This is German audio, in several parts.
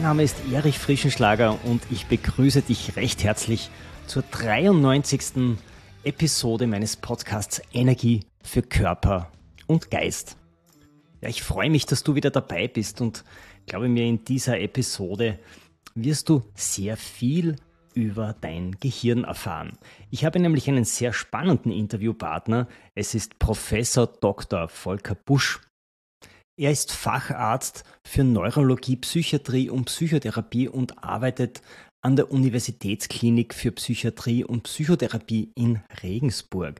Mein Name ist Erich Frischenschlager und ich begrüße dich recht herzlich zur 93. Episode meines Podcasts Energie für Körper und Geist. Ja, ich freue mich, dass du wieder dabei bist und glaube mir, in dieser Episode wirst du sehr viel über dein Gehirn erfahren. Ich habe nämlich einen sehr spannenden Interviewpartner. Es ist Professor Dr. Volker Busch. Er ist Facharzt für Neurologie, Psychiatrie und Psychotherapie und arbeitet an der Universitätsklinik für Psychiatrie und Psychotherapie in Regensburg.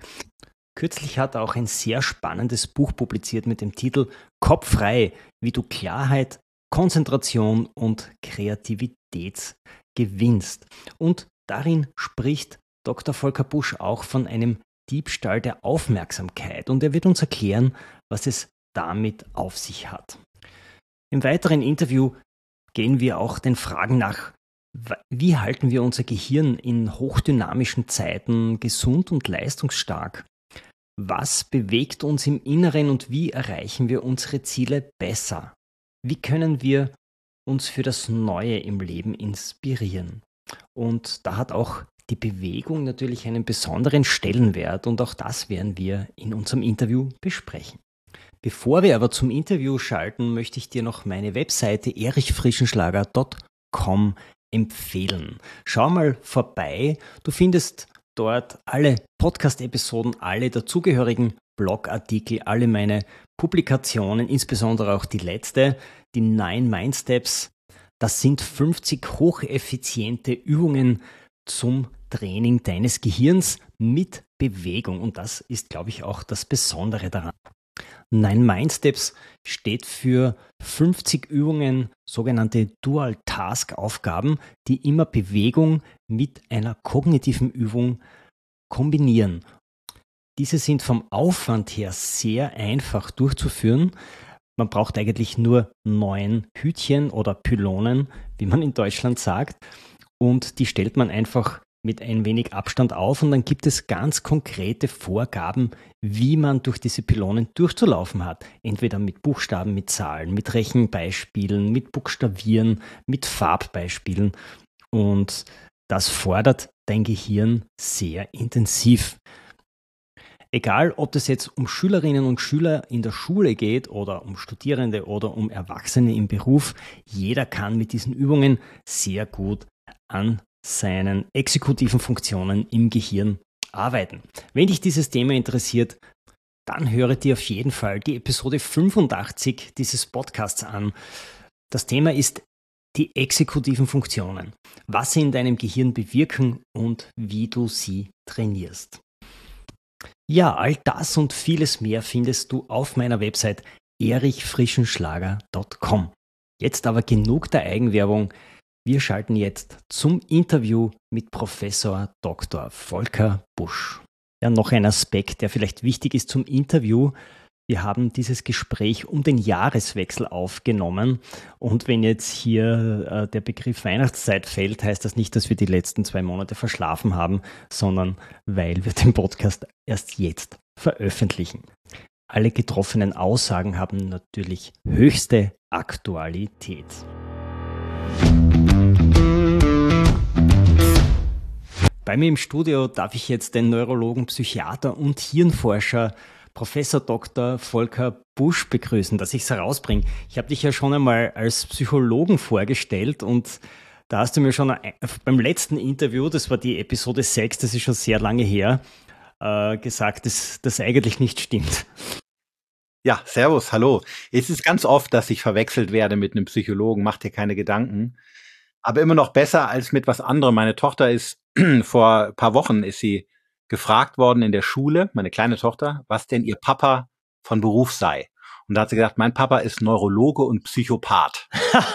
Kürzlich hat er auch ein sehr spannendes Buch publiziert mit dem Titel Kopf frei, wie du Klarheit, Konzentration und Kreativität gewinnst. Und darin spricht Dr. Volker Busch auch von einem Diebstahl der Aufmerksamkeit und er wird uns erklären, was es damit auf sich hat. Im weiteren Interview gehen wir auch den Fragen nach, wie halten wir unser Gehirn in hochdynamischen Zeiten gesund und leistungsstark? Was bewegt uns im Inneren und wie erreichen wir unsere Ziele besser? Wie können wir uns für das Neue im Leben inspirieren? Und da hat auch die Bewegung natürlich einen besonderen Stellenwert und auch das werden wir in unserem Interview besprechen. Bevor wir aber zum Interview schalten, möchte ich dir noch meine Webseite erichfrischenschlager.com empfehlen. Schau mal vorbei. Du findest dort alle Podcast-Episoden, alle dazugehörigen Blogartikel, alle meine Publikationen, insbesondere auch die letzte, die Nine Mind Steps. Das sind 50 hocheffiziente Übungen zum Training deines Gehirns mit Bewegung. Und das ist, glaube ich, auch das Besondere daran. Nine Mind Steps steht für 50 Übungen, sogenannte Dual Task Aufgaben, die immer Bewegung mit einer kognitiven Übung kombinieren. Diese sind vom Aufwand her sehr einfach durchzuführen. Man braucht eigentlich nur neun Hütchen oder Pylonen, wie man in Deutschland sagt. Und die stellt man einfach mit ein wenig Abstand auf und dann gibt es ganz konkrete Vorgaben, wie man durch diese Pylonen durchzulaufen hat. Entweder mit Buchstaben, mit Zahlen, mit Rechenbeispielen, mit Buchstabieren, mit Farbbeispielen. Und das fordert dein Gehirn sehr intensiv. Egal, ob es jetzt um Schülerinnen und Schüler in der Schule geht oder um Studierende oder um Erwachsene im Beruf, jeder kann mit diesen Übungen sehr gut an seinen exekutiven Funktionen im Gehirn arbeiten. Wenn dich dieses Thema interessiert, dann höre dir auf jeden Fall die Episode 85 dieses Podcasts an. Das Thema ist die exekutiven Funktionen, was sie in deinem Gehirn bewirken und wie du sie trainierst. Ja, all das und vieles mehr findest du auf meiner Website erichfrischenschlager.com. Jetzt aber genug der Eigenwerbung. Wir schalten jetzt zum Interview mit Professor Dr. Volker Busch. Ja, noch ein Aspekt, der vielleicht wichtig ist zum Interview. Wir haben dieses Gespräch um den Jahreswechsel aufgenommen. Und wenn jetzt hier äh, der Begriff Weihnachtszeit fällt, heißt das nicht, dass wir die letzten zwei Monate verschlafen haben, sondern weil wir den Podcast erst jetzt veröffentlichen. Alle getroffenen Aussagen haben natürlich höchste Aktualität. Bei mir im Studio darf ich jetzt den Neurologen, Psychiater und Hirnforscher Professor Dr. Volker Busch begrüßen, dass ich es herausbringe. Ich habe dich ja schon einmal als Psychologen vorgestellt und da hast du mir schon beim letzten Interview, das war die Episode 6, das ist schon sehr lange her, äh, gesagt, dass das eigentlich nicht stimmt. Ja, servus, hallo. Es ist ganz oft, dass ich verwechselt werde mit einem Psychologen, mach dir keine Gedanken. Aber immer noch besser als mit was anderem. Meine Tochter ist vor ein paar Wochen ist sie gefragt worden in der Schule, meine kleine Tochter, was denn ihr Papa von Beruf sei. Und da hat sie gesagt, mein Papa ist Neurologe und Psychopath.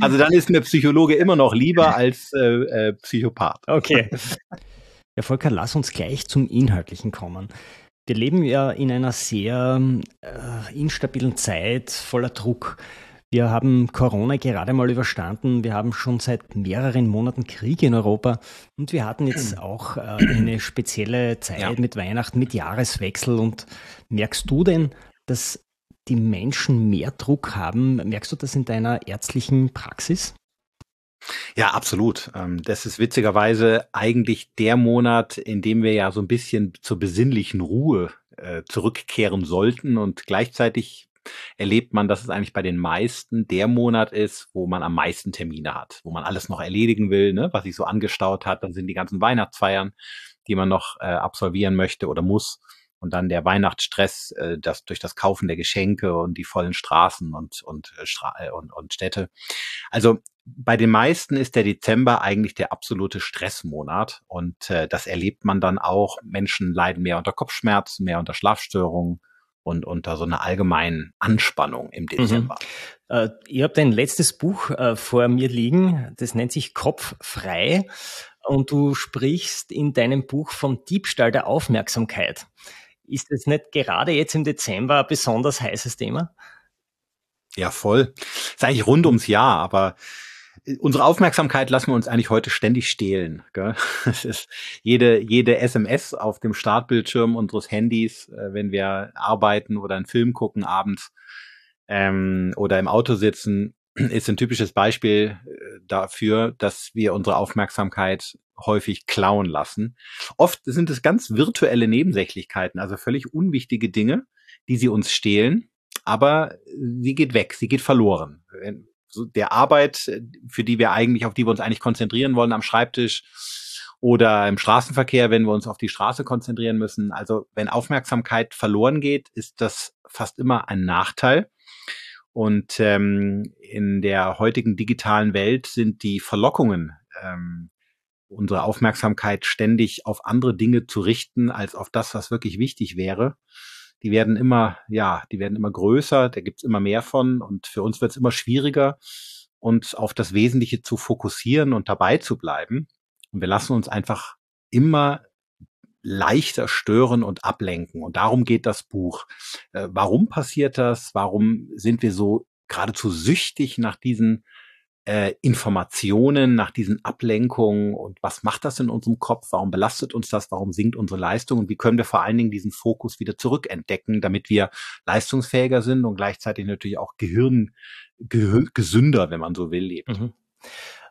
also dann ist mir Psychologe immer noch lieber als äh, äh, Psychopath. Okay. Ja, Volker, lass uns gleich zum Inhaltlichen kommen. Wir leben ja in einer sehr äh, instabilen Zeit voller Druck. Wir haben Corona gerade mal überstanden. Wir haben schon seit mehreren Monaten Krieg in Europa und wir hatten jetzt auch äh, eine spezielle Zeit ja. mit Weihnachten, mit Jahreswechsel. Und merkst du denn, dass die Menschen mehr Druck haben? Merkst du das in deiner ärztlichen Praxis? Ja, absolut. Ähm, das ist witzigerweise eigentlich der Monat, in dem wir ja so ein bisschen zur besinnlichen Ruhe äh, zurückkehren sollten und gleichzeitig erlebt man, dass es eigentlich bei den meisten der Monat ist, wo man am meisten Termine hat, wo man alles noch erledigen will, ne, was sich so angestaut hat. Dann sind die ganzen Weihnachtsfeiern, die man noch äh, absolvieren möchte oder muss. Und dann der Weihnachtsstress, äh, das durch das Kaufen der Geschenke und die vollen Straßen und und, äh, Stra äh, und und Städte. Also bei den meisten ist der Dezember eigentlich der absolute Stressmonat und äh, das erlebt man dann auch. Menschen leiden mehr unter Kopfschmerzen, mehr unter Schlafstörungen, und unter so einer allgemeinen Anspannung im mhm. Dezember. Mhm. Äh, ihr habt ein letztes Buch äh, vor mir liegen, das nennt sich Kopf frei und du sprichst in deinem Buch vom Diebstahl der Aufmerksamkeit. Ist das nicht gerade jetzt im Dezember ein besonders heißes Thema? Ja, voll. Ist eigentlich rund ums Jahr, aber unsere Aufmerksamkeit lassen wir uns eigentlich heute ständig stehlen. Gell? Es ist jede, jede SMS auf dem Startbildschirm unseres Handys, äh, wenn wir arbeiten oder einen Film gucken abends ähm, oder im Auto sitzen, ist ein typisches Beispiel äh, dafür, dass wir unsere Aufmerksamkeit häufig klauen lassen. Oft sind es ganz virtuelle Nebensächlichkeiten, also völlig unwichtige Dinge, die sie uns stehlen, aber sie geht weg, sie geht verloren der Arbeit, für die wir eigentlich, auf die wir uns eigentlich konzentrieren wollen am Schreibtisch oder im Straßenverkehr, wenn wir uns auf die Straße konzentrieren müssen. Also wenn Aufmerksamkeit verloren geht, ist das fast immer ein Nachteil. Und ähm, in der heutigen digitalen Welt sind die Verlockungen, ähm, unsere Aufmerksamkeit ständig auf andere Dinge zu richten, als auf das, was wirklich wichtig wäre, die werden immer, ja, die werden immer größer, da gibt's immer mehr von und für uns wird es immer schwieriger, uns auf das Wesentliche zu fokussieren und dabei zu bleiben. Und wir lassen uns einfach immer leichter stören und ablenken. Und darum geht das Buch. Äh, warum passiert das? Warum sind wir so geradezu süchtig nach diesen äh, Informationen, nach diesen Ablenkungen und was macht das in unserem Kopf? Warum belastet uns das? Warum sinkt unsere Leistung? Und wie können wir vor allen Dingen diesen Fokus wieder zurückentdecken, damit wir leistungsfähiger sind und gleichzeitig natürlich auch Gehirn gesünder, wenn man so will, leben. Mhm.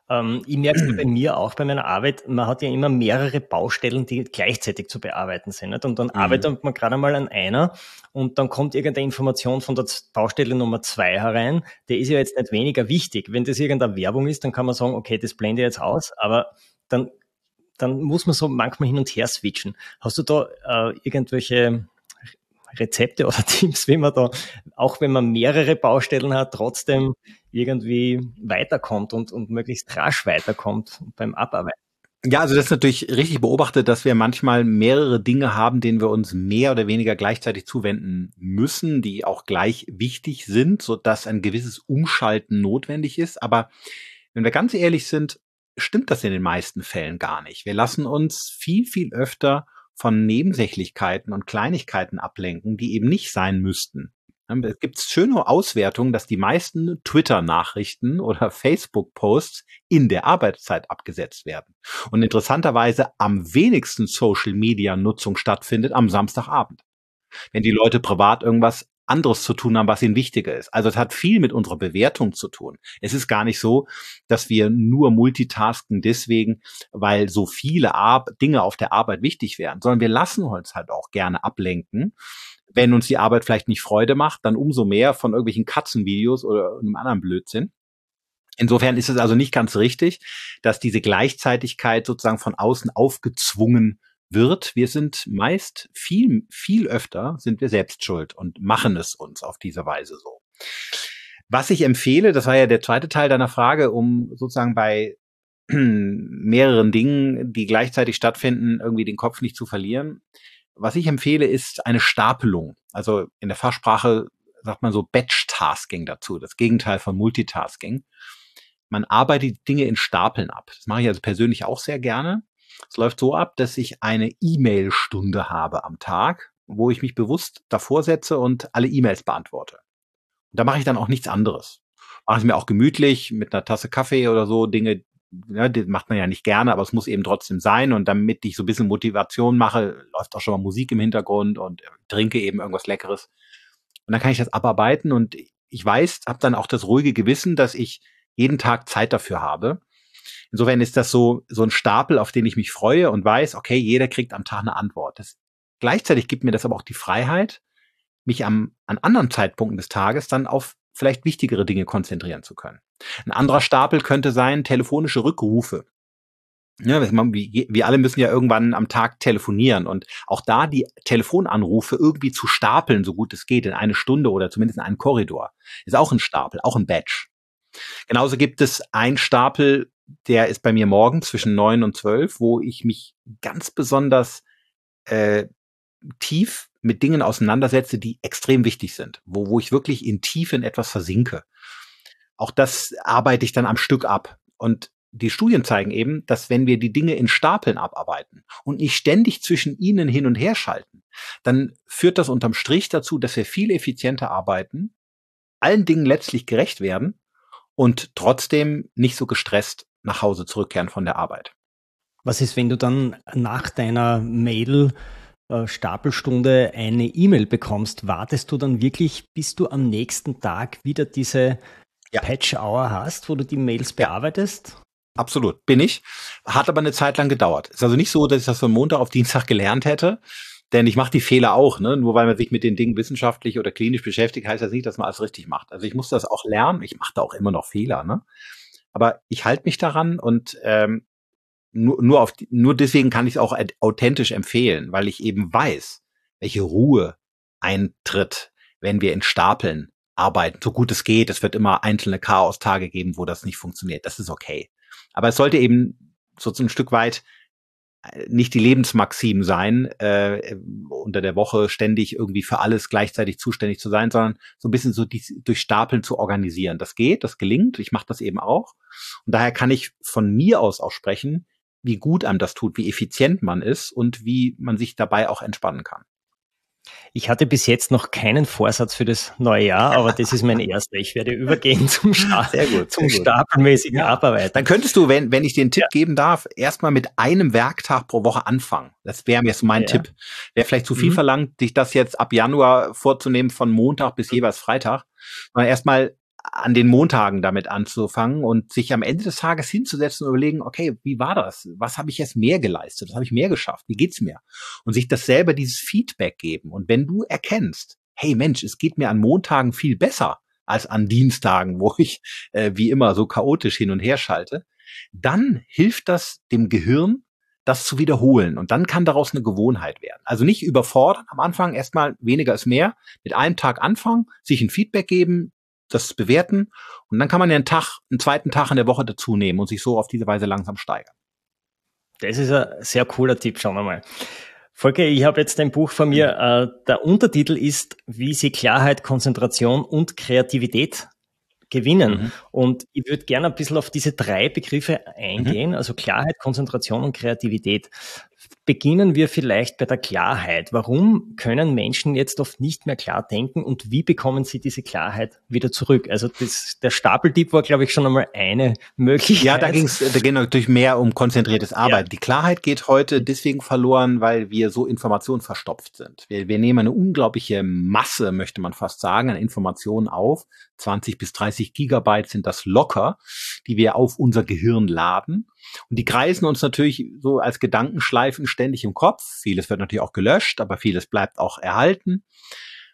Ähm, ich merke es bei mir auch bei meiner Arbeit, man hat ja immer mehrere Baustellen, die gleichzeitig zu bearbeiten sind. Nicht? Und dann mhm. arbeitet man gerade mal an einer und dann kommt irgendeine Information von der Baustelle Nummer zwei herein. Der ist ja jetzt nicht weniger wichtig. Wenn das irgendeine Werbung ist, dann kann man sagen, okay, das blende ich jetzt aus, aber dann, dann muss man so manchmal hin und her switchen. Hast du da äh, irgendwelche Rezepte oder Tipps, wie man da, auch wenn man mehrere Baustellen hat, trotzdem irgendwie weiterkommt und, und möglichst rasch weiterkommt beim Abarbeiten. Ja, also das ist natürlich richtig beobachtet, dass wir manchmal mehrere Dinge haben, denen wir uns mehr oder weniger gleichzeitig zuwenden müssen, die auch gleich wichtig sind, so dass ein gewisses Umschalten notwendig ist. Aber wenn wir ganz ehrlich sind, stimmt das in den meisten Fällen gar nicht. Wir lassen uns viel, viel öfter von Nebensächlichkeiten und Kleinigkeiten ablenken, die eben nicht sein müssten. Es gibt schöne Auswertungen, dass die meisten Twitter-Nachrichten oder Facebook-Posts in der Arbeitszeit abgesetzt werden. Und interessanterweise am wenigsten Social-Media-Nutzung stattfindet am Samstagabend. Wenn die Leute privat irgendwas anderes zu tun haben, was ihnen wichtiger ist. Also es hat viel mit unserer Bewertung zu tun. Es ist gar nicht so, dass wir nur multitasken deswegen, weil so viele Ar Dinge auf der Arbeit wichtig wären, sondern wir lassen uns halt auch gerne ablenken. Wenn uns die Arbeit vielleicht nicht Freude macht, dann umso mehr von irgendwelchen Katzenvideos oder einem anderen Blödsinn. Insofern ist es also nicht ganz richtig, dass diese Gleichzeitigkeit sozusagen von außen aufgezwungen wird, wir sind meist viel, viel öfter sind wir selbst schuld und machen es uns auf diese Weise so. Was ich empfehle, das war ja der zweite Teil deiner Frage, um sozusagen bei mehreren Dingen, die gleichzeitig stattfinden, irgendwie den Kopf nicht zu verlieren. was ich empfehle, ist eine Stapelung. Also in der Fachsprache sagt man so Batch-Tasking dazu, das Gegenteil von Multitasking. Man arbeitet Dinge in Stapeln ab. Das mache ich also persönlich auch sehr gerne. Es läuft so ab, dass ich eine E-Mail-Stunde habe am Tag, wo ich mich bewusst davor setze und alle E-Mails beantworte. Und da mache ich dann auch nichts anderes. Mache ich mir auch gemütlich mit einer Tasse Kaffee oder so Dinge, ja, das macht man ja nicht gerne, aber es muss eben trotzdem sein. Und damit ich so ein bisschen Motivation mache, läuft auch schon mal Musik im Hintergrund und trinke eben irgendwas Leckeres. Und dann kann ich das abarbeiten und ich weiß, habe dann auch das ruhige Gewissen, dass ich jeden Tag Zeit dafür habe. Insofern ist das so, so ein Stapel, auf den ich mich freue und weiß, okay, jeder kriegt am Tag eine Antwort. Das, gleichzeitig gibt mir das aber auch die Freiheit, mich am, an anderen Zeitpunkten des Tages dann auf vielleicht wichtigere Dinge konzentrieren zu können. Ein anderer Stapel könnte sein telefonische Rückrufe. Ja, wir, wir alle müssen ja irgendwann am Tag telefonieren und auch da die Telefonanrufe irgendwie zu stapeln, so gut es geht, in eine Stunde oder zumindest in einen Korridor, ist auch ein Stapel, auch ein Badge. Genauso gibt es ein Stapel, der ist bei mir morgen zwischen neun und zwölf, wo ich mich ganz besonders äh, tief mit Dingen auseinandersetze, die extrem wichtig sind, wo, wo ich wirklich in Tiefe in etwas versinke. Auch das arbeite ich dann am Stück ab. Und die Studien zeigen eben, dass wenn wir die Dinge in Stapeln abarbeiten und nicht ständig zwischen ihnen hin und her schalten, dann führt das unterm Strich dazu, dass wir viel effizienter arbeiten, allen Dingen letztlich gerecht werden und trotzdem nicht so gestresst nach Hause zurückkehren von der Arbeit. Was ist, wenn du dann nach deiner Mail äh, Stapelstunde eine E-Mail bekommst? Wartest du dann wirklich, bis du am nächsten Tag wieder diese ja. Patch-Hour hast, wo du die Mails bearbeitest? Absolut, bin ich. Hat aber eine Zeit lang gedauert. Ist also nicht so, dass ich das von Montag auf Dienstag gelernt hätte, denn ich mache die Fehler auch. Ne? Nur weil man sich mit den Dingen wissenschaftlich oder klinisch beschäftigt, heißt das nicht, dass man alles richtig macht. Also ich muss das auch lernen. Ich mache da auch immer noch Fehler. Ne? Aber ich halte mich daran und ähm, nur, nur, auf, nur deswegen kann ich es auch authentisch empfehlen, weil ich eben weiß, welche Ruhe eintritt, wenn wir in Stapeln arbeiten, so gut es geht. Es wird immer einzelne Chaos-Tage geben, wo das nicht funktioniert. Das ist okay. Aber es sollte eben so ein Stück weit nicht die Lebensmaxim sein, äh, unter der Woche ständig irgendwie für alles gleichzeitig zuständig zu sein, sondern so ein bisschen so die, durch Stapeln zu organisieren. Das geht, das gelingt. Ich mache das eben auch. Und daher kann ich von mir aus auch sprechen, wie gut einem das tut, wie effizient man ist und wie man sich dabei auch entspannen kann. Ich hatte bis jetzt noch keinen Vorsatz für das neue Jahr, aber das ist mein erster. Ich werde übergehen zum, Sta sehr gut, zum stapelmäßigen. Abarbeiten. Dann könntest du, wenn, wenn ich den Tipp ja. geben darf, erstmal mit einem Werktag pro Woche anfangen. Das wäre jetzt mein ja. Tipp. Wäre vielleicht zu viel mhm. verlangt, dich das jetzt ab Januar vorzunehmen von Montag bis jeweils Freitag, sondern erstmal an den Montagen damit anzufangen und sich am Ende des Tages hinzusetzen und überlegen, okay, wie war das? Was habe ich jetzt mehr geleistet? Was habe ich mehr geschafft? Wie geht's mir? Und sich das selber dieses Feedback geben. Und wenn du erkennst, hey Mensch, es geht mir an Montagen viel besser als an Dienstagen, wo ich äh, wie immer so chaotisch hin und her schalte, dann hilft das dem Gehirn, das zu wiederholen. Und dann kann daraus eine Gewohnheit werden. Also nicht überfordern am Anfang, erstmal weniger ist mehr, mit einem Tag anfangen, sich ein Feedback geben, das bewerten und dann kann man ja einen Tag, einen zweiten Tag in der Woche dazu nehmen und sich so auf diese Weise langsam steigern. Das ist ein sehr cooler Tipp, schauen wir mal. Volker, ich habe jetzt ein Buch von mir. Äh, der Untertitel ist, wie Sie Klarheit, Konzentration und Kreativität gewinnen. Mhm. Und ich würde gerne ein bisschen auf diese drei Begriffe eingehen, mhm. also Klarheit, Konzentration und Kreativität. Beginnen wir vielleicht bei der Klarheit. Warum können Menschen jetzt oft nicht mehr klar denken und wie bekommen sie diese Klarheit wieder zurück? Also das, der Stapeltipp war, glaube ich, schon einmal eine Möglichkeit. Ja, da ging es da ging natürlich mehr um konzentriertes Arbeiten. Ja. Die Klarheit geht heute deswegen verloren, weil wir so Informationen verstopft sind. Wir, wir nehmen eine unglaubliche Masse, möchte man fast sagen, an Informationen auf. 20 bis 30 Gigabyte sind das locker, die wir auf unser Gehirn laden. Und die kreisen uns natürlich so als Gedankenschleifen ständig im Kopf. Vieles wird natürlich auch gelöscht, aber vieles bleibt auch erhalten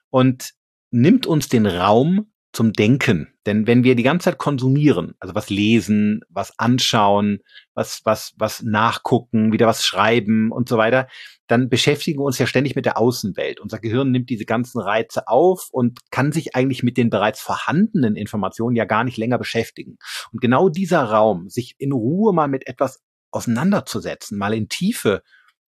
und nimmt uns den Raum zum Denken. Denn wenn wir die ganze Zeit konsumieren, also was lesen, was anschauen, was, was, was nachgucken, wieder was schreiben und so weiter, dann beschäftigen wir uns ja ständig mit der Außenwelt. Unser Gehirn nimmt diese ganzen Reize auf und kann sich eigentlich mit den bereits vorhandenen Informationen ja gar nicht länger beschäftigen. Und genau dieser Raum, sich in Ruhe mal mit etwas auseinanderzusetzen, mal in Tiefe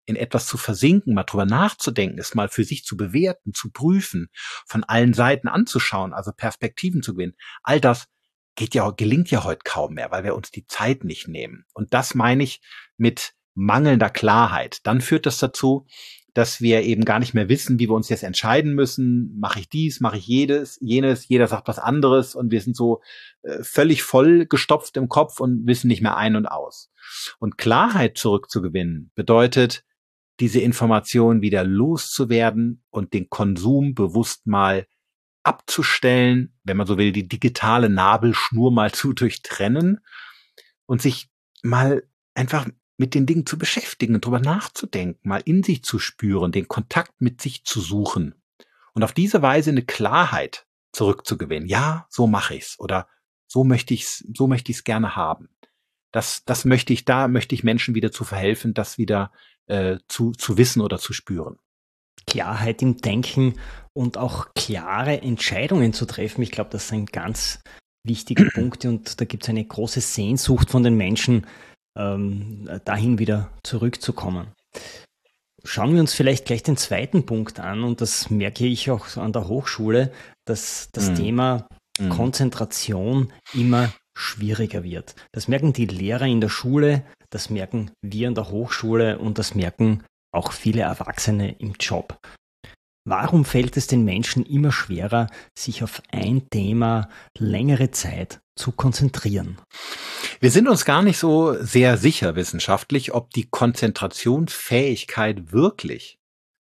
in etwas zu versinken, mal drüber nachzudenken, es mal für sich zu bewerten, zu prüfen, von allen Seiten anzuschauen, also Perspektiven zu gewinnen. All das geht ja, gelingt ja heute kaum mehr, weil wir uns die Zeit nicht nehmen. Und das meine ich mit mangelnder Klarheit. Dann führt das dazu, dass wir eben gar nicht mehr wissen, wie wir uns jetzt entscheiden müssen. Mache ich dies, mache ich jedes, jenes, jeder sagt was anderes und wir sind so äh, völlig voll gestopft im Kopf und wissen nicht mehr ein und aus. Und Klarheit zurückzugewinnen bedeutet, diese Information wieder loszuwerden und den Konsum bewusst mal abzustellen, wenn man so will, die digitale Nabelschnur mal zu durchtrennen und sich mal einfach mit den Dingen zu beschäftigen, drüber nachzudenken, mal in sich zu spüren, den Kontakt mit sich zu suchen und auf diese Weise eine Klarheit zurückzugewinnen. Ja, so mache ich's oder so möchte ich's, so möchte ich's gerne haben. Das, das möchte ich, da möchte ich Menschen wieder zu verhelfen, das wieder äh, zu, zu wissen oder zu spüren. Klarheit im Denken und auch klare Entscheidungen zu treffen. Ich glaube, das sind ganz wichtige Punkte und da gibt es eine große Sehnsucht von den Menschen, ähm, dahin wieder zurückzukommen. Schauen wir uns vielleicht gleich den zweiten Punkt an und das merke ich auch an der Hochschule, dass das mhm. Thema mhm. Konzentration immer schwieriger wird. Das merken die Lehrer in der Schule, das merken wir an der Hochschule und das merken auch viele Erwachsene im Job. Warum fällt es den Menschen immer schwerer, sich auf ein Thema längere Zeit zu konzentrieren? Wir sind uns gar nicht so sehr sicher wissenschaftlich, ob die Konzentrationsfähigkeit wirklich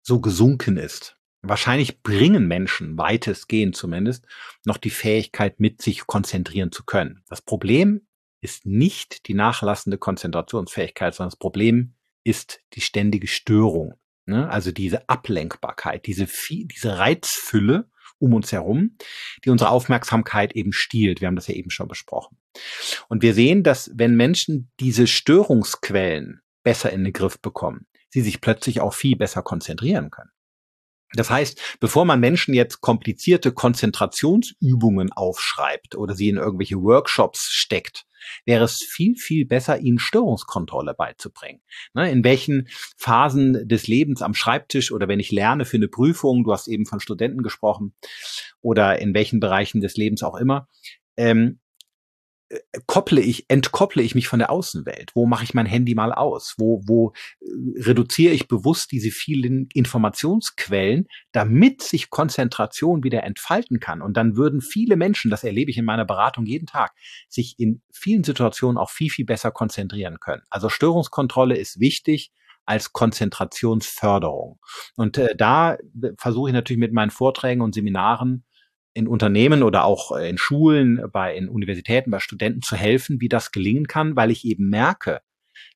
so gesunken ist. Wahrscheinlich bringen Menschen, weitestgehend zumindest, noch die Fähigkeit mit, sich konzentrieren zu können. Das Problem ist nicht die nachlassende Konzentrationsfähigkeit, sondern das Problem ist die ständige Störung. Ne? Also diese Ablenkbarkeit, diese, diese Reizfülle um uns herum, die unsere Aufmerksamkeit eben stiehlt. Wir haben das ja eben schon besprochen. Und wir sehen, dass wenn Menschen diese Störungsquellen besser in den Griff bekommen, sie sich plötzlich auch viel besser konzentrieren können. Das heißt, bevor man Menschen jetzt komplizierte Konzentrationsübungen aufschreibt oder sie in irgendwelche Workshops steckt, wäre es viel, viel besser, ihnen Störungskontrolle beizubringen. Ne, in welchen Phasen des Lebens am Schreibtisch oder wenn ich lerne für eine Prüfung, du hast eben von Studenten gesprochen, oder in welchen Bereichen des Lebens auch immer, ähm, kopple ich, entkopple ich mich von der Außenwelt? Wo mache ich mein Handy mal aus? Wo, wo äh, reduziere ich bewusst diese vielen Informationsquellen, damit sich Konzentration wieder entfalten kann? Und dann würden viele Menschen, das erlebe ich in meiner Beratung jeden Tag, sich in vielen Situationen auch viel, viel besser konzentrieren können. Also Störungskontrolle ist wichtig als Konzentrationsförderung. Und äh, da versuche ich natürlich mit meinen Vorträgen und Seminaren in Unternehmen oder auch äh, in Schulen, bei in Universitäten, bei Studenten zu helfen, wie das gelingen kann, weil ich eben merke,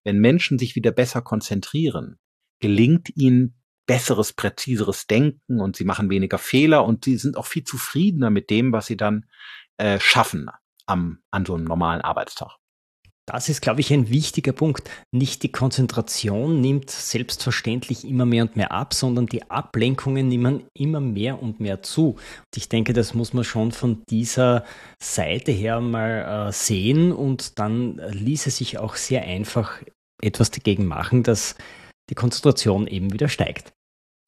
wenn Menschen sich wieder besser konzentrieren, gelingt ihnen besseres, präziseres Denken und sie machen weniger Fehler und sie sind auch viel zufriedener mit dem, was sie dann äh, schaffen am, an so einem normalen Arbeitstag. Das ist, glaube ich, ein wichtiger Punkt. Nicht die Konzentration nimmt selbstverständlich immer mehr und mehr ab, sondern die Ablenkungen nehmen immer mehr und mehr zu. Und ich denke, das muss man schon von dieser Seite her mal äh, sehen und dann ließe sich auch sehr einfach etwas dagegen machen, dass die Konzentration eben wieder steigt.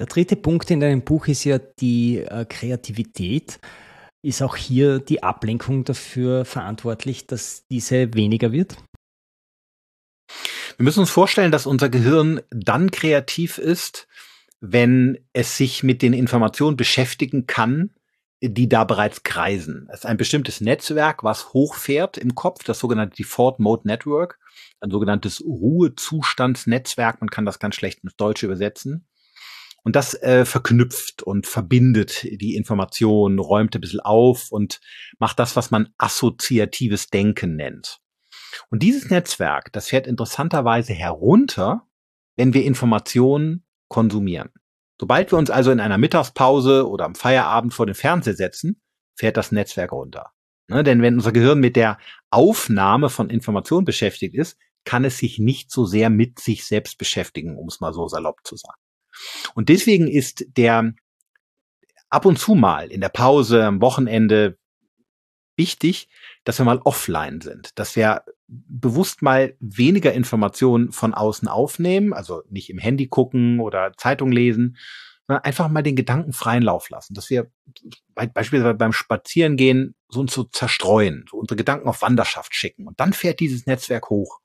Der dritte Punkt in deinem Buch ist ja die äh, Kreativität. Ist auch hier die Ablenkung dafür verantwortlich, dass diese weniger wird? Wir müssen uns vorstellen, dass unser Gehirn dann kreativ ist, wenn es sich mit den Informationen beschäftigen kann, die da bereits kreisen. Es ist ein bestimmtes Netzwerk, was hochfährt im Kopf, das sogenannte Default Mode Network, ein sogenanntes Ruhezustandsnetzwerk. Man kann das ganz schlecht ins Deutsche übersetzen. Und das äh, verknüpft und verbindet die Informationen, räumt ein bisschen auf und macht das, was man assoziatives Denken nennt. Und dieses Netzwerk, das fährt interessanterweise herunter, wenn wir Informationen konsumieren. Sobald wir uns also in einer Mittagspause oder am Feierabend vor den Fernseher setzen, fährt das Netzwerk runter. Ne, denn wenn unser Gehirn mit der Aufnahme von Informationen beschäftigt ist, kann es sich nicht so sehr mit sich selbst beschäftigen, um es mal so salopp zu sagen. Und deswegen ist der ab und zu mal in der Pause, am Wochenende wichtig, dass wir mal offline sind, dass wir bewusst mal weniger Informationen von außen aufnehmen, also nicht im Handy gucken oder Zeitung lesen, sondern einfach mal den Gedanken freien Lauf lassen, dass wir beispielsweise beim Spazierengehen so uns so zerstreuen, so unsere Gedanken auf Wanderschaft schicken. Und dann fährt dieses Netzwerk hoch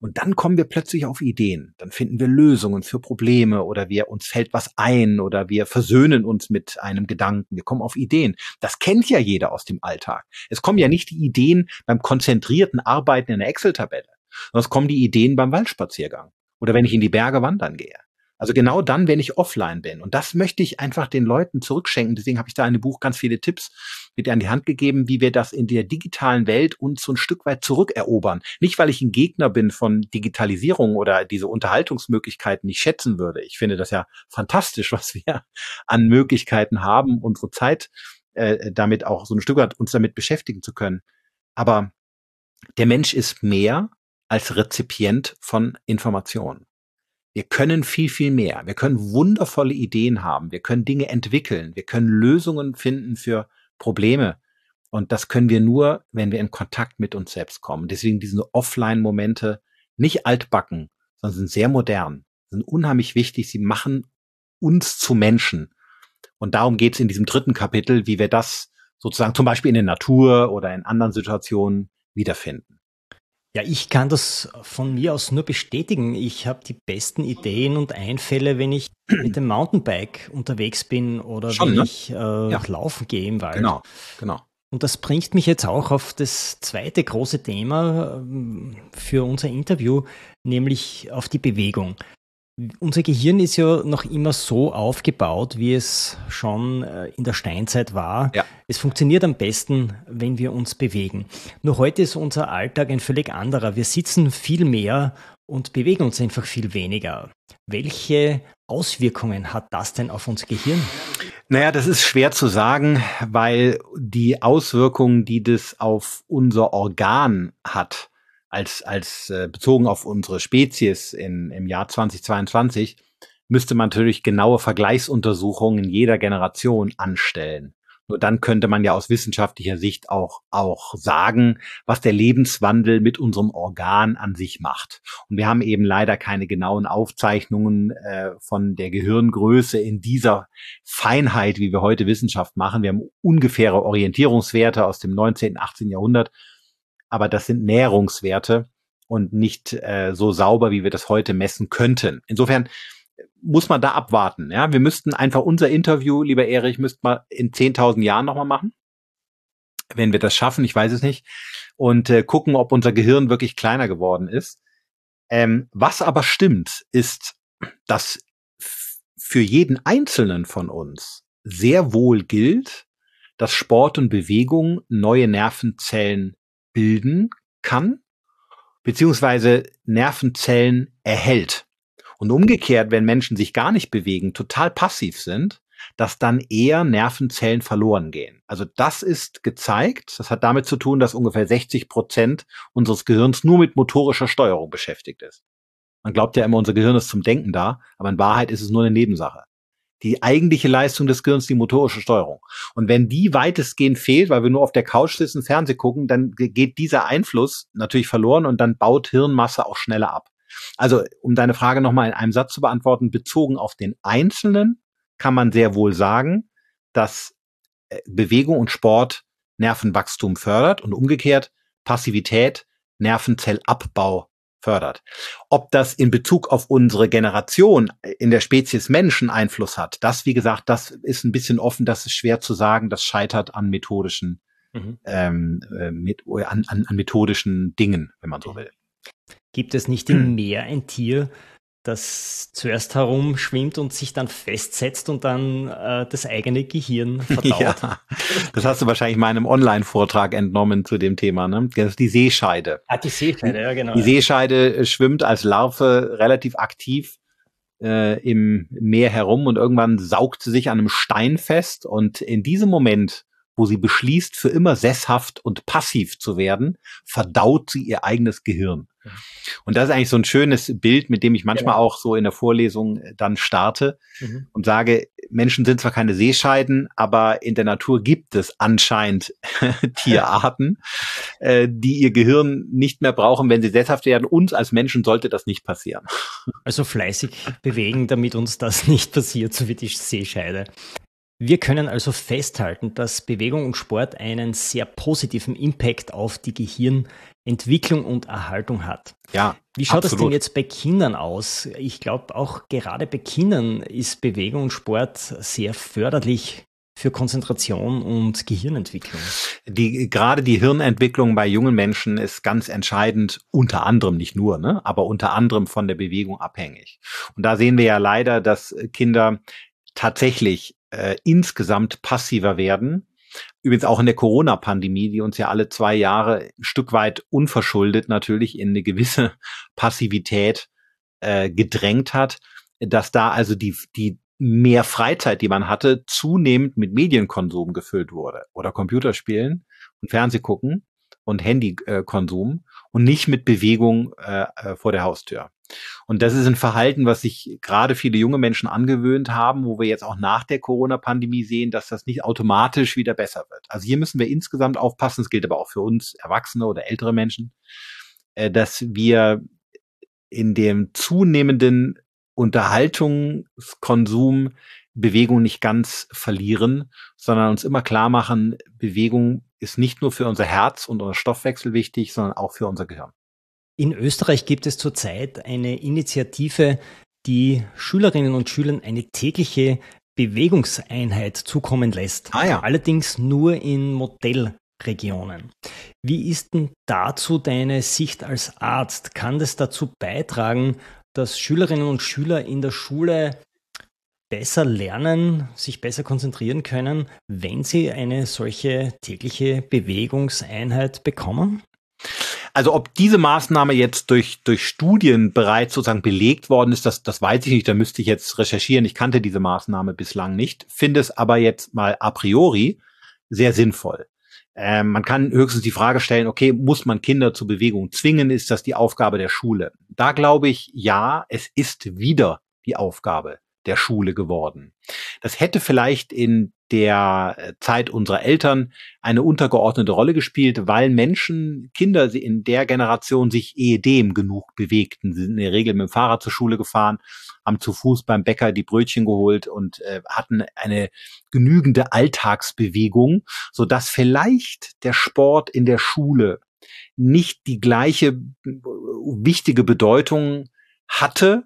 und dann kommen wir plötzlich auf Ideen. Dann finden wir Lösungen für Probleme oder wir uns fällt was ein oder wir versöhnen uns mit einem Gedanken. Wir kommen auf Ideen. Das kennt ja jeder aus dem Alltag. Es kommen ja nicht die Ideen beim konzentrierten Arbeiten in der Excel-Tabelle, sondern es kommen die Ideen beim Waldspaziergang oder wenn ich in die Berge wandern gehe. Also genau dann, wenn ich offline bin. Und das möchte ich einfach den Leuten zurückschenken. Deswegen habe ich da in dem Buch ganz viele Tipps mit an die Hand gegeben, wie wir das in der digitalen Welt uns so ein Stück weit zurückerobern. Nicht, weil ich ein Gegner bin von Digitalisierung oder diese Unterhaltungsmöglichkeiten nicht schätzen würde. Ich finde das ja fantastisch, was wir an Möglichkeiten haben, unsere Zeit äh, damit auch so ein Stück weit uns damit beschäftigen zu können. Aber der Mensch ist mehr als Rezipient von Informationen. Wir können viel, viel mehr. Wir können wundervolle Ideen haben. Wir können Dinge entwickeln. Wir können Lösungen finden für Probleme. Und das können wir nur, wenn wir in Kontakt mit uns selbst kommen. Deswegen diese Offline-Momente nicht altbacken, sondern sind sehr modern, sind unheimlich wichtig. Sie machen uns zu Menschen. Und darum geht es in diesem dritten Kapitel, wie wir das sozusagen zum Beispiel in der Natur oder in anderen Situationen wiederfinden. Ja, ich kann das von mir aus nur bestätigen. Ich habe die besten Ideen und Einfälle, wenn ich mit dem Mountainbike unterwegs bin oder Schon, wenn ne? ich äh, ja. laufen gehe im Wald. Genau, genau. Und das bringt mich jetzt auch auf das zweite große Thema ähm, für unser Interview, nämlich auf die Bewegung. Unser Gehirn ist ja noch immer so aufgebaut, wie es schon äh, in der Steinzeit war. Ja. Es funktioniert am besten, wenn wir uns bewegen. Nur heute ist unser Alltag ein völlig anderer. Wir sitzen viel mehr und bewegen uns einfach viel weniger. Welche Auswirkungen hat das denn auf unser Gehirn? Naja, das ist schwer zu sagen, weil die Auswirkungen, die das auf unser Organ hat, als, als äh, bezogen auf unsere Spezies in, im Jahr 2022, müsste man natürlich genaue Vergleichsuntersuchungen in jeder Generation anstellen. Nur dann könnte man ja aus wissenschaftlicher Sicht auch, auch sagen, was der Lebenswandel mit unserem Organ an sich macht. Und wir haben eben leider keine genauen Aufzeichnungen äh, von der Gehirngröße in dieser Feinheit, wie wir heute Wissenschaft machen. Wir haben ungefähre Orientierungswerte aus dem 19., 18. Jahrhundert aber das sind Näherungswerte und nicht äh, so sauber, wie wir das heute messen könnten. Insofern muss man da abwarten. Ja, wir müssten einfach unser Interview, lieber Erich, müssten wir in 10.000 Jahren nochmal machen. Wenn wir das schaffen, ich weiß es nicht. Und äh, gucken, ob unser Gehirn wirklich kleiner geworden ist. Ähm, was aber stimmt, ist, dass für jeden Einzelnen von uns sehr wohl gilt, dass Sport und Bewegung neue Nervenzellen bilden kann, beziehungsweise Nervenzellen erhält. Und umgekehrt, wenn Menschen sich gar nicht bewegen, total passiv sind, dass dann eher Nervenzellen verloren gehen. Also das ist gezeigt. Das hat damit zu tun, dass ungefähr 60 Prozent unseres Gehirns nur mit motorischer Steuerung beschäftigt ist. Man glaubt ja immer, unser Gehirn ist zum Denken da, aber in Wahrheit ist es nur eine Nebensache die eigentliche Leistung des Gehirns, die motorische Steuerung. Und wenn die weitestgehend fehlt, weil wir nur auf der Couch sitzen, Fernseh gucken, dann geht dieser Einfluss natürlich verloren und dann baut Hirnmasse auch schneller ab. Also, um deine Frage nochmal in einem Satz zu beantworten, bezogen auf den Einzelnen kann man sehr wohl sagen, dass äh, Bewegung und Sport Nervenwachstum fördert und umgekehrt Passivität Nervenzellabbau fördert. Ob das in Bezug auf unsere Generation in der Spezies Menschen Einfluss hat, das, wie gesagt, das ist ein bisschen offen, das ist schwer zu sagen, das scheitert an methodischen, mhm. ähm, äh, mit, an, an, an methodischen Dingen, wenn man so will. Gibt es nicht im Meer ein Tier, das zuerst herumschwimmt und sich dann festsetzt und dann äh, das eigene Gehirn verdaut. Ja, das hast du wahrscheinlich meinem Online-Vortrag entnommen zu dem Thema. Ne? Das ist die Seescheide. Ah, die Seescheide, ja genau. Die Seescheide äh, schwimmt als Larve relativ aktiv äh, im Meer herum und irgendwann saugt sie sich an einem Stein fest und in diesem Moment wo sie beschließt, für immer sesshaft und passiv zu werden, verdaut sie ihr eigenes Gehirn. Und das ist eigentlich so ein schönes Bild, mit dem ich manchmal auch so in der Vorlesung äh, dann starte mhm. und sage, Menschen sind zwar keine Seescheiden, aber in der Natur gibt es anscheinend Tierarten, äh, die ihr Gehirn nicht mehr brauchen, wenn sie sesshaft werden. Uns als Menschen sollte das nicht passieren. Also fleißig bewegen, damit uns das nicht passiert, so wie die Seescheide. Wir können also festhalten, dass Bewegung und Sport einen sehr positiven Impact auf die Gehirnentwicklung und Erhaltung hat. Ja. Wie schaut absolut. das denn jetzt bei Kindern aus? Ich glaube, auch gerade bei Kindern ist Bewegung und Sport sehr förderlich für Konzentration und Gehirnentwicklung? Die, gerade die Hirnentwicklung bei jungen Menschen ist ganz entscheidend, unter anderem nicht nur, ne, aber unter anderem von der Bewegung abhängig. Und da sehen wir ja leider, dass Kinder tatsächlich äh, insgesamt passiver werden. Übrigens auch in der Corona-Pandemie, die uns ja alle zwei Jahre ein Stück weit unverschuldet natürlich in eine gewisse Passivität äh, gedrängt hat, dass da also die, die mehr Freizeit, die man hatte, zunehmend mit Medienkonsum gefüllt wurde oder Computerspielen und Fernsehgucken und Handykonsum und nicht mit Bewegung äh, äh, vor der Haustür. Und das ist ein Verhalten, was sich gerade viele junge Menschen angewöhnt haben, wo wir jetzt auch nach der Corona-Pandemie sehen, dass das nicht automatisch wieder besser wird. Also hier müssen wir insgesamt aufpassen, das gilt aber auch für uns Erwachsene oder ältere Menschen, äh, dass wir in dem zunehmenden Unterhaltungskonsum Bewegung nicht ganz verlieren, sondern uns immer klar machen, Bewegung ist nicht nur für unser Herz und unser Stoffwechsel wichtig, sondern auch für unser Gehirn. In Österreich gibt es zurzeit eine Initiative, die Schülerinnen und Schülern eine tägliche Bewegungseinheit zukommen lässt. Ah ja. Allerdings nur in Modellregionen. Wie ist denn dazu deine Sicht als Arzt? Kann das dazu beitragen, dass Schülerinnen und Schüler in der Schule besser lernen, sich besser konzentrieren können, wenn sie eine solche tägliche Bewegungseinheit bekommen? Also ob diese Maßnahme jetzt durch, durch Studien bereits sozusagen belegt worden ist, das, das weiß ich nicht, da müsste ich jetzt recherchieren. Ich kannte diese Maßnahme bislang nicht, finde es aber jetzt mal a priori sehr sinnvoll. Ähm, man kann höchstens die Frage stellen, okay, muss man Kinder zur Bewegung zwingen? Ist das die Aufgabe der Schule? Da glaube ich, ja, es ist wieder die Aufgabe der Schule geworden. Das hätte vielleicht in der äh, Zeit unserer Eltern eine untergeordnete Rolle gespielt, weil Menschen, Kinder in der Generation sich ehedem genug bewegten. Sie sind in der Regel mit dem Fahrrad zur Schule gefahren, haben zu Fuß beim Bäcker die Brötchen geholt und äh, hatten eine genügende Alltagsbewegung, so dass vielleicht der Sport in der Schule nicht die gleiche äh, wichtige Bedeutung hatte,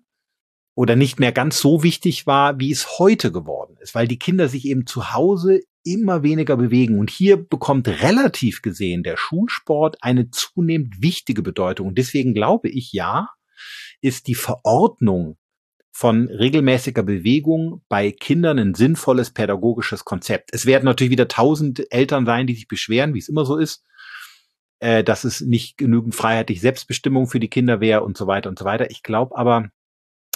oder nicht mehr ganz so wichtig war, wie es heute geworden ist, weil die Kinder sich eben zu Hause immer weniger bewegen. Und hier bekommt relativ gesehen der Schulsport eine zunehmend wichtige Bedeutung. Und deswegen glaube ich, ja, ist die Verordnung von regelmäßiger Bewegung bei Kindern ein sinnvolles pädagogisches Konzept. Es werden natürlich wieder tausend Eltern sein, die sich beschweren, wie es immer so ist, äh, dass es nicht genügend freiheitlich Selbstbestimmung für die Kinder wäre und so weiter und so weiter. Ich glaube aber,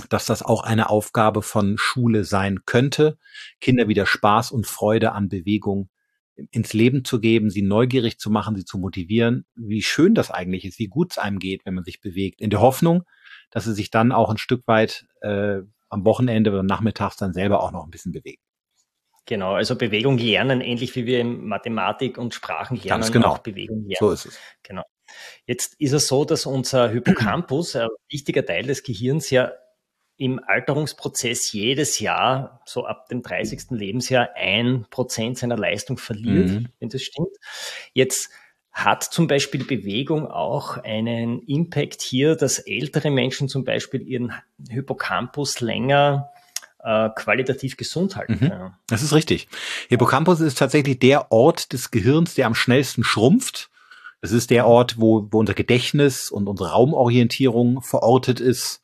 dass das auch eine Aufgabe von Schule sein könnte, Kinder wieder Spaß und Freude an Bewegung ins Leben zu geben, sie neugierig zu machen, sie zu motivieren, wie schön das eigentlich ist, wie gut es einem geht, wenn man sich bewegt, in der Hoffnung, dass sie sich dann auch ein Stück weit äh, am Wochenende oder nachmittags dann selber auch noch ein bisschen bewegen. Genau, also Bewegung lernen, ähnlich wie wir in Mathematik und Sprachen lernen, Ganz genau. auch Bewegung lernen. So ist es. Genau. Jetzt ist es so, dass unser Hippocampus, ein wichtiger Teil des Gehirns, ja im Alterungsprozess jedes Jahr, so ab dem 30. Lebensjahr, ein Prozent seiner Leistung verliert, mhm. wenn das stimmt. Jetzt hat zum Beispiel Bewegung auch einen Impact hier, dass ältere Menschen zum Beispiel ihren Hippocampus länger äh, qualitativ gesund halten mhm. können. Das ist richtig. Hippocampus ist tatsächlich der Ort des Gehirns, der am schnellsten schrumpft. Es ist der Ort, wo, wo unser Gedächtnis und unsere Raumorientierung verortet ist.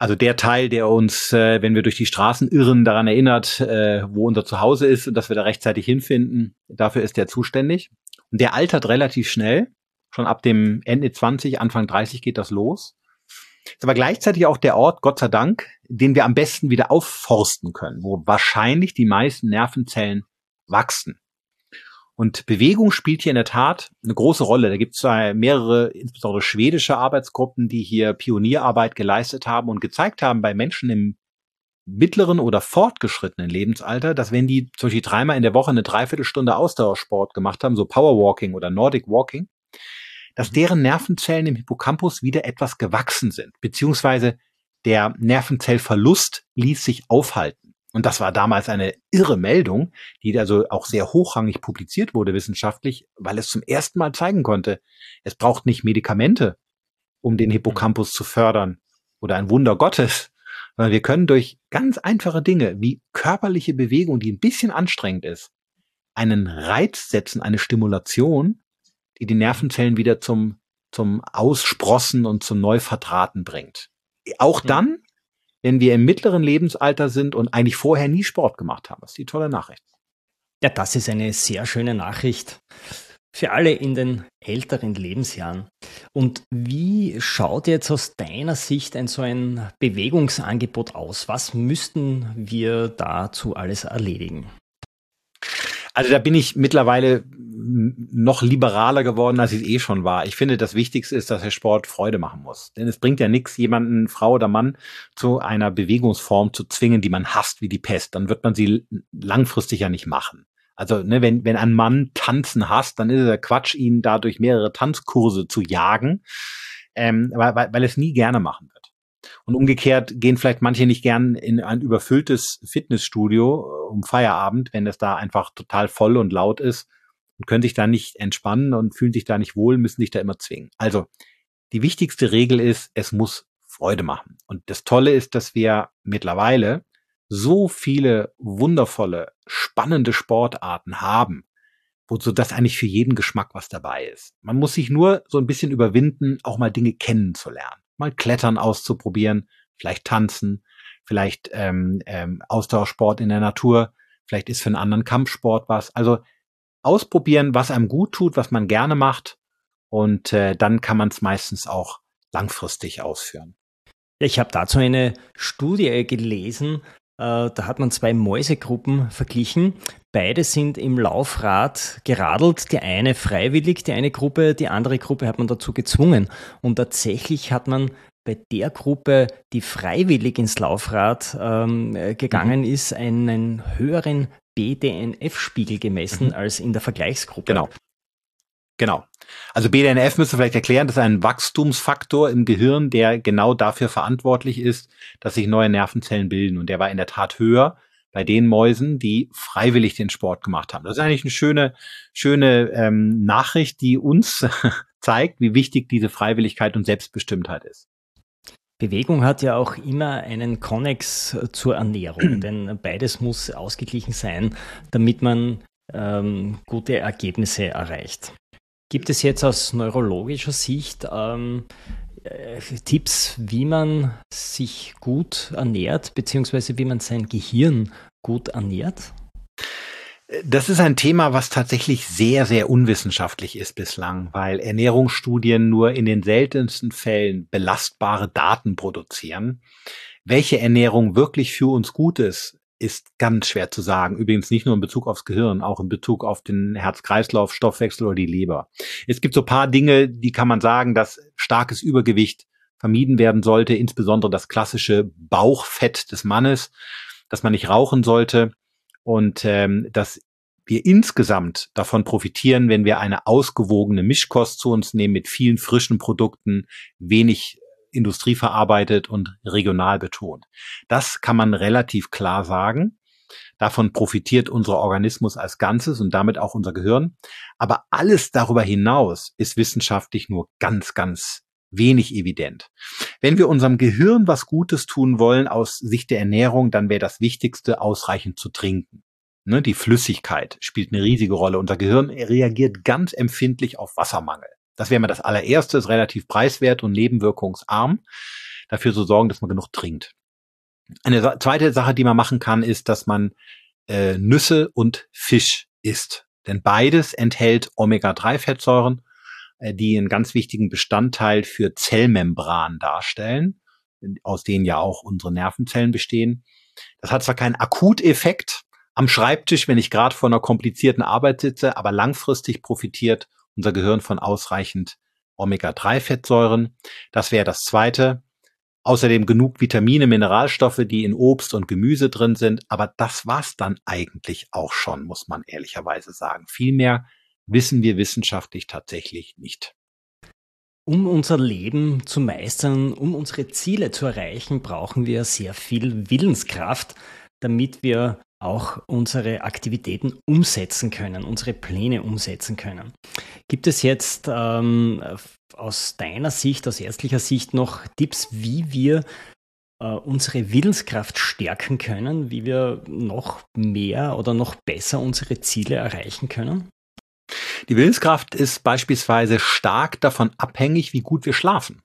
Also der Teil, der uns, äh, wenn wir durch die Straßen irren, daran erinnert, äh, wo unser Zuhause ist und dass wir da rechtzeitig hinfinden, dafür ist der zuständig. Und der altert relativ schnell. Schon ab dem Ende 20, Anfang 30 geht das los. Ist aber gleichzeitig auch der Ort, Gott sei Dank, den wir am besten wieder aufforsten können, wo wahrscheinlich die meisten Nervenzellen wachsen. Und Bewegung spielt hier in der Tat eine große Rolle. Da gibt es mehrere, insbesondere schwedische Arbeitsgruppen, die hier Pionierarbeit geleistet haben und gezeigt haben, bei Menschen im mittleren oder fortgeschrittenen Lebensalter, dass wenn die zum Beispiel dreimal in der Woche eine Dreiviertelstunde Ausdauersport gemacht haben, so Powerwalking oder Nordic Walking, dass mhm. deren Nervenzellen im Hippocampus wieder etwas gewachsen sind, beziehungsweise der Nervenzellverlust ließ sich aufhalten. Und das war damals eine irre Meldung, die also auch sehr hochrangig publiziert wurde wissenschaftlich, weil es zum ersten Mal zeigen konnte, es braucht nicht Medikamente, um den Hippocampus zu fördern oder ein Wunder Gottes, sondern wir können durch ganz einfache Dinge wie körperliche Bewegung, die ein bisschen anstrengend ist, einen Reiz setzen, eine Stimulation, die die Nervenzellen wieder zum, zum Aussprossen und zum Neuvertraten bringt. Auch dann, wenn wir im mittleren Lebensalter sind und eigentlich vorher nie Sport gemacht haben. Das ist die tolle Nachricht. Ja, das ist eine sehr schöne Nachricht für alle in den älteren Lebensjahren. Und wie schaut jetzt aus deiner Sicht ein so ein Bewegungsangebot aus? Was müssten wir dazu alles erledigen? Also da bin ich mittlerweile noch liberaler geworden, als ich es eh schon war. Ich finde, das Wichtigste ist, dass der Sport Freude machen muss. Denn es bringt ja nichts, jemanden, Frau oder Mann, zu einer Bewegungsform zu zwingen, die man hasst wie die Pest. Dann wird man sie langfristig ja nicht machen. Also, ne, wenn, wenn ein Mann Tanzen hasst, dann ist es ja Quatsch, ihn dadurch mehrere Tanzkurse zu jagen, ähm, weil, weil, weil es nie gerne machen wird. Und umgekehrt gehen vielleicht manche nicht gern in ein überfülltes Fitnessstudio äh, um Feierabend, wenn es da einfach total voll und laut ist und können sich da nicht entspannen und fühlen sich da nicht wohl, müssen sich da immer zwingen. Also die wichtigste Regel ist, es muss Freude machen. Und das Tolle ist, dass wir mittlerweile so viele wundervolle, spannende Sportarten haben, wozu das eigentlich für jeden Geschmack was dabei ist. Man muss sich nur so ein bisschen überwinden, auch mal Dinge kennenzulernen, mal Klettern auszuprobieren, vielleicht tanzen, vielleicht ähm, ähm, Ausdauersport in der Natur, vielleicht ist für einen anderen Kampfsport was. Also ausprobieren, was einem gut tut, was man gerne macht. Und äh, dann kann man es meistens auch langfristig ausführen. Ich habe dazu eine Studie gelesen, äh, da hat man zwei Mäusegruppen verglichen. Beide sind im Laufrad geradelt, die eine freiwillig, die eine Gruppe, die andere Gruppe hat man dazu gezwungen. Und tatsächlich hat man bei der Gruppe, die freiwillig ins Laufrad ähm, gegangen mhm. ist, einen höheren BDNF-Spiegel gemessen mhm. als in der Vergleichsgruppe. Genau. Genau. Also BDNF müsste vielleicht erklären, das ist ein Wachstumsfaktor im Gehirn, der genau dafür verantwortlich ist, dass sich neue Nervenzellen bilden. Und der war in der Tat höher bei den Mäusen, die freiwillig den Sport gemacht haben. Das ist eigentlich eine schöne, schöne ähm, Nachricht, die uns zeigt, wie wichtig diese Freiwilligkeit und Selbstbestimmtheit ist. Bewegung hat ja auch immer einen Konnex äh, zur Ernährung, denn beides muss ausgeglichen sein, damit man ähm, gute Ergebnisse erreicht. Gibt es jetzt aus neurologischer Sicht ähm, äh, Tipps, wie man sich gut ernährt, beziehungsweise wie man sein Gehirn gut ernährt? Das ist ein Thema, was tatsächlich sehr, sehr unwissenschaftlich ist bislang, weil Ernährungsstudien nur in den seltensten Fällen belastbare Daten produzieren. Welche Ernährung wirklich für uns gut ist, ist ganz schwer zu sagen. Übrigens nicht nur in Bezug aufs Gehirn, auch in Bezug auf den Herz-Kreislauf, Stoffwechsel oder die Leber. Es gibt so paar Dinge, die kann man sagen, dass starkes Übergewicht vermieden werden sollte, insbesondere das klassische Bauchfett des Mannes, dass man nicht rauchen sollte und ähm, dass wir insgesamt davon profitieren, wenn wir eine ausgewogene Mischkost zu uns nehmen mit vielen frischen Produkten, wenig industrieverarbeitet und regional betont. Das kann man relativ klar sagen. Davon profitiert unser Organismus als Ganzes und damit auch unser Gehirn. Aber alles darüber hinaus ist wissenschaftlich nur ganz, ganz wenig evident. Wenn wir unserem Gehirn was Gutes tun wollen aus Sicht der Ernährung, dann wäre das Wichtigste, ausreichend zu trinken. Ne, die Flüssigkeit spielt eine riesige Rolle. Unser Gehirn reagiert ganz empfindlich auf Wassermangel. Das wäre mal das allererste, ist relativ preiswert und nebenwirkungsarm. Dafür zu so sorgen, dass man genug trinkt. Eine zweite Sache, die man machen kann, ist, dass man äh, Nüsse und Fisch isst. Denn beides enthält Omega-3-Fettsäuren äh, die einen ganz wichtigen Bestandteil für Zellmembran darstellen, aus denen ja auch unsere Nervenzellen bestehen. Das hat zwar keinen Akuteffekt am Schreibtisch, wenn ich gerade vor einer komplizierten Arbeit sitze, aber langfristig profitiert unser Gehirn von ausreichend Omega-3-Fettsäuren. Das wäre das Zweite. Außerdem genug Vitamine, Mineralstoffe, die in Obst und Gemüse drin sind. Aber das war's dann eigentlich auch schon, muss man ehrlicherweise sagen. Viel mehr wissen wir wissenschaftlich tatsächlich nicht. Um unser Leben zu meistern, um unsere Ziele zu erreichen, brauchen wir sehr viel Willenskraft, damit wir auch unsere Aktivitäten umsetzen können, unsere Pläne umsetzen können. Gibt es jetzt ähm, aus deiner Sicht, aus ärztlicher Sicht noch Tipps, wie wir äh, unsere Willenskraft stärken können, wie wir noch mehr oder noch besser unsere Ziele erreichen können? Die Willenskraft ist beispielsweise stark davon abhängig, wie gut wir schlafen.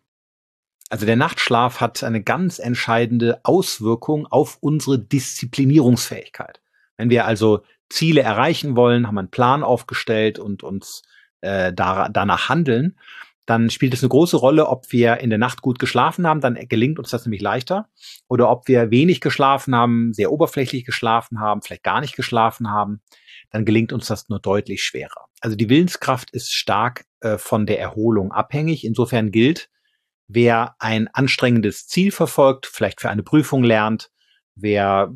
Also der Nachtschlaf hat eine ganz entscheidende Auswirkung auf unsere Disziplinierungsfähigkeit. Wenn wir also Ziele erreichen wollen, haben einen Plan aufgestellt und uns äh, da, danach handeln, dann spielt es eine große Rolle, ob wir in der Nacht gut geschlafen haben, dann gelingt uns das nämlich leichter, oder ob wir wenig geschlafen haben, sehr oberflächlich geschlafen haben, vielleicht gar nicht geschlafen haben, dann gelingt uns das nur deutlich schwerer. Also die Willenskraft ist stark äh, von der Erholung abhängig. Insofern gilt, wer ein anstrengendes Ziel verfolgt, vielleicht für eine Prüfung lernt, wer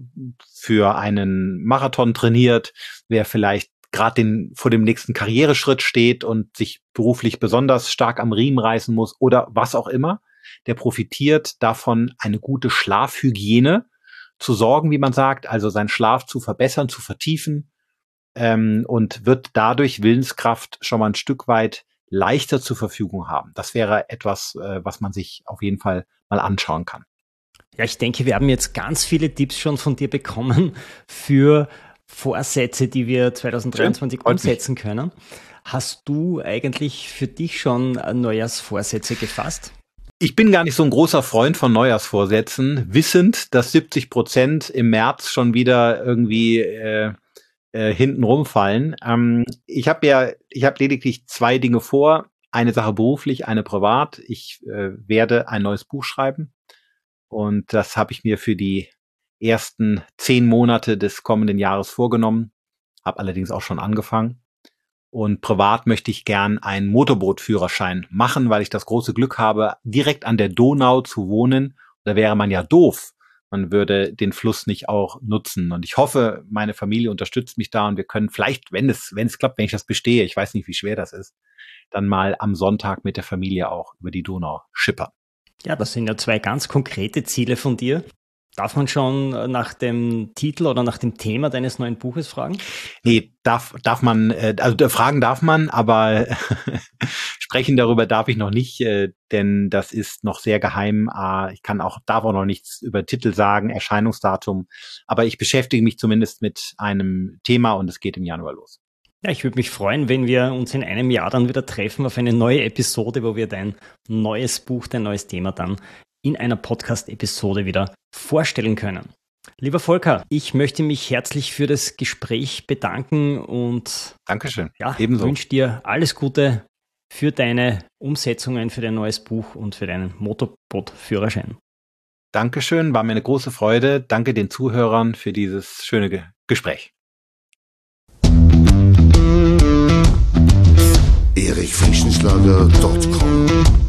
für einen Marathon trainiert, wer vielleicht gerade vor dem nächsten Karriereschritt steht und sich beruflich besonders stark am Riemen reißen muss oder was auch immer, der profitiert davon, eine gute Schlafhygiene zu sorgen, wie man sagt, also seinen Schlaf zu verbessern, zu vertiefen ähm, und wird dadurch Willenskraft schon mal ein Stück weit leichter zur Verfügung haben. Das wäre etwas, äh, was man sich auf jeden Fall mal anschauen kann. Ja, ich denke, wir haben jetzt ganz viele Tipps schon von dir bekommen für Vorsätze, die wir 2023 Schön, umsetzen können. Hast du eigentlich für dich schon Neujahrsvorsätze gefasst? Ich bin gar nicht so ein großer Freund von Neujahrsvorsätzen, wissend, dass 70 Prozent im März schon wieder irgendwie äh, äh, hinten rumfallen. Ähm, ich habe ja, ich habe lediglich zwei Dinge vor. Eine Sache beruflich, eine privat. Ich äh, werde ein neues Buch schreiben. Und das habe ich mir für die ersten zehn Monate des kommenden Jahres vorgenommen. Habe allerdings auch schon angefangen. Und privat möchte ich gern einen Motorbootführerschein machen, weil ich das große Glück habe, direkt an der Donau zu wohnen. Da wäre man ja doof, man würde den Fluss nicht auch nutzen. Und ich hoffe, meine Familie unterstützt mich da und wir können vielleicht, wenn es, wenn es klappt, wenn ich das bestehe, ich weiß nicht, wie schwer das ist, dann mal am Sonntag mit der Familie auch über die Donau schippern. Ja, das sind ja zwei ganz konkrete Ziele von dir. Darf man schon nach dem Titel oder nach dem Thema deines neuen Buches fragen? Nee, darf, darf man, äh, also fragen darf man, aber sprechen darüber darf ich noch nicht, äh, denn das ist noch sehr geheim. Ah, ich kann auch, darf auch noch nichts über Titel sagen, Erscheinungsdatum, aber ich beschäftige mich zumindest mit einem Thema und es geht im Januar los. Ja, ich würde mich freuen, wenn wir uns in einem Jahr dann wieder treffen auf eine neue Episode, wo wir dein neues Buch, dein neues Thema dann in einer Podcast-Episode wieder vorstellen können. Lieber Volker, ich möchte mich herzlich für das Gespräch bedanken und Dankeschön. Ja, Ebenso. wünsche dir alles Gute für deine Umsetzungen, für dein neues Buch und für deinen Motorboot-Führerschein. Dankeschön, war mir eine große Freude. Danke den Zuhörern für dieses schöne Ge Gespräch. erichfrischenschlager.com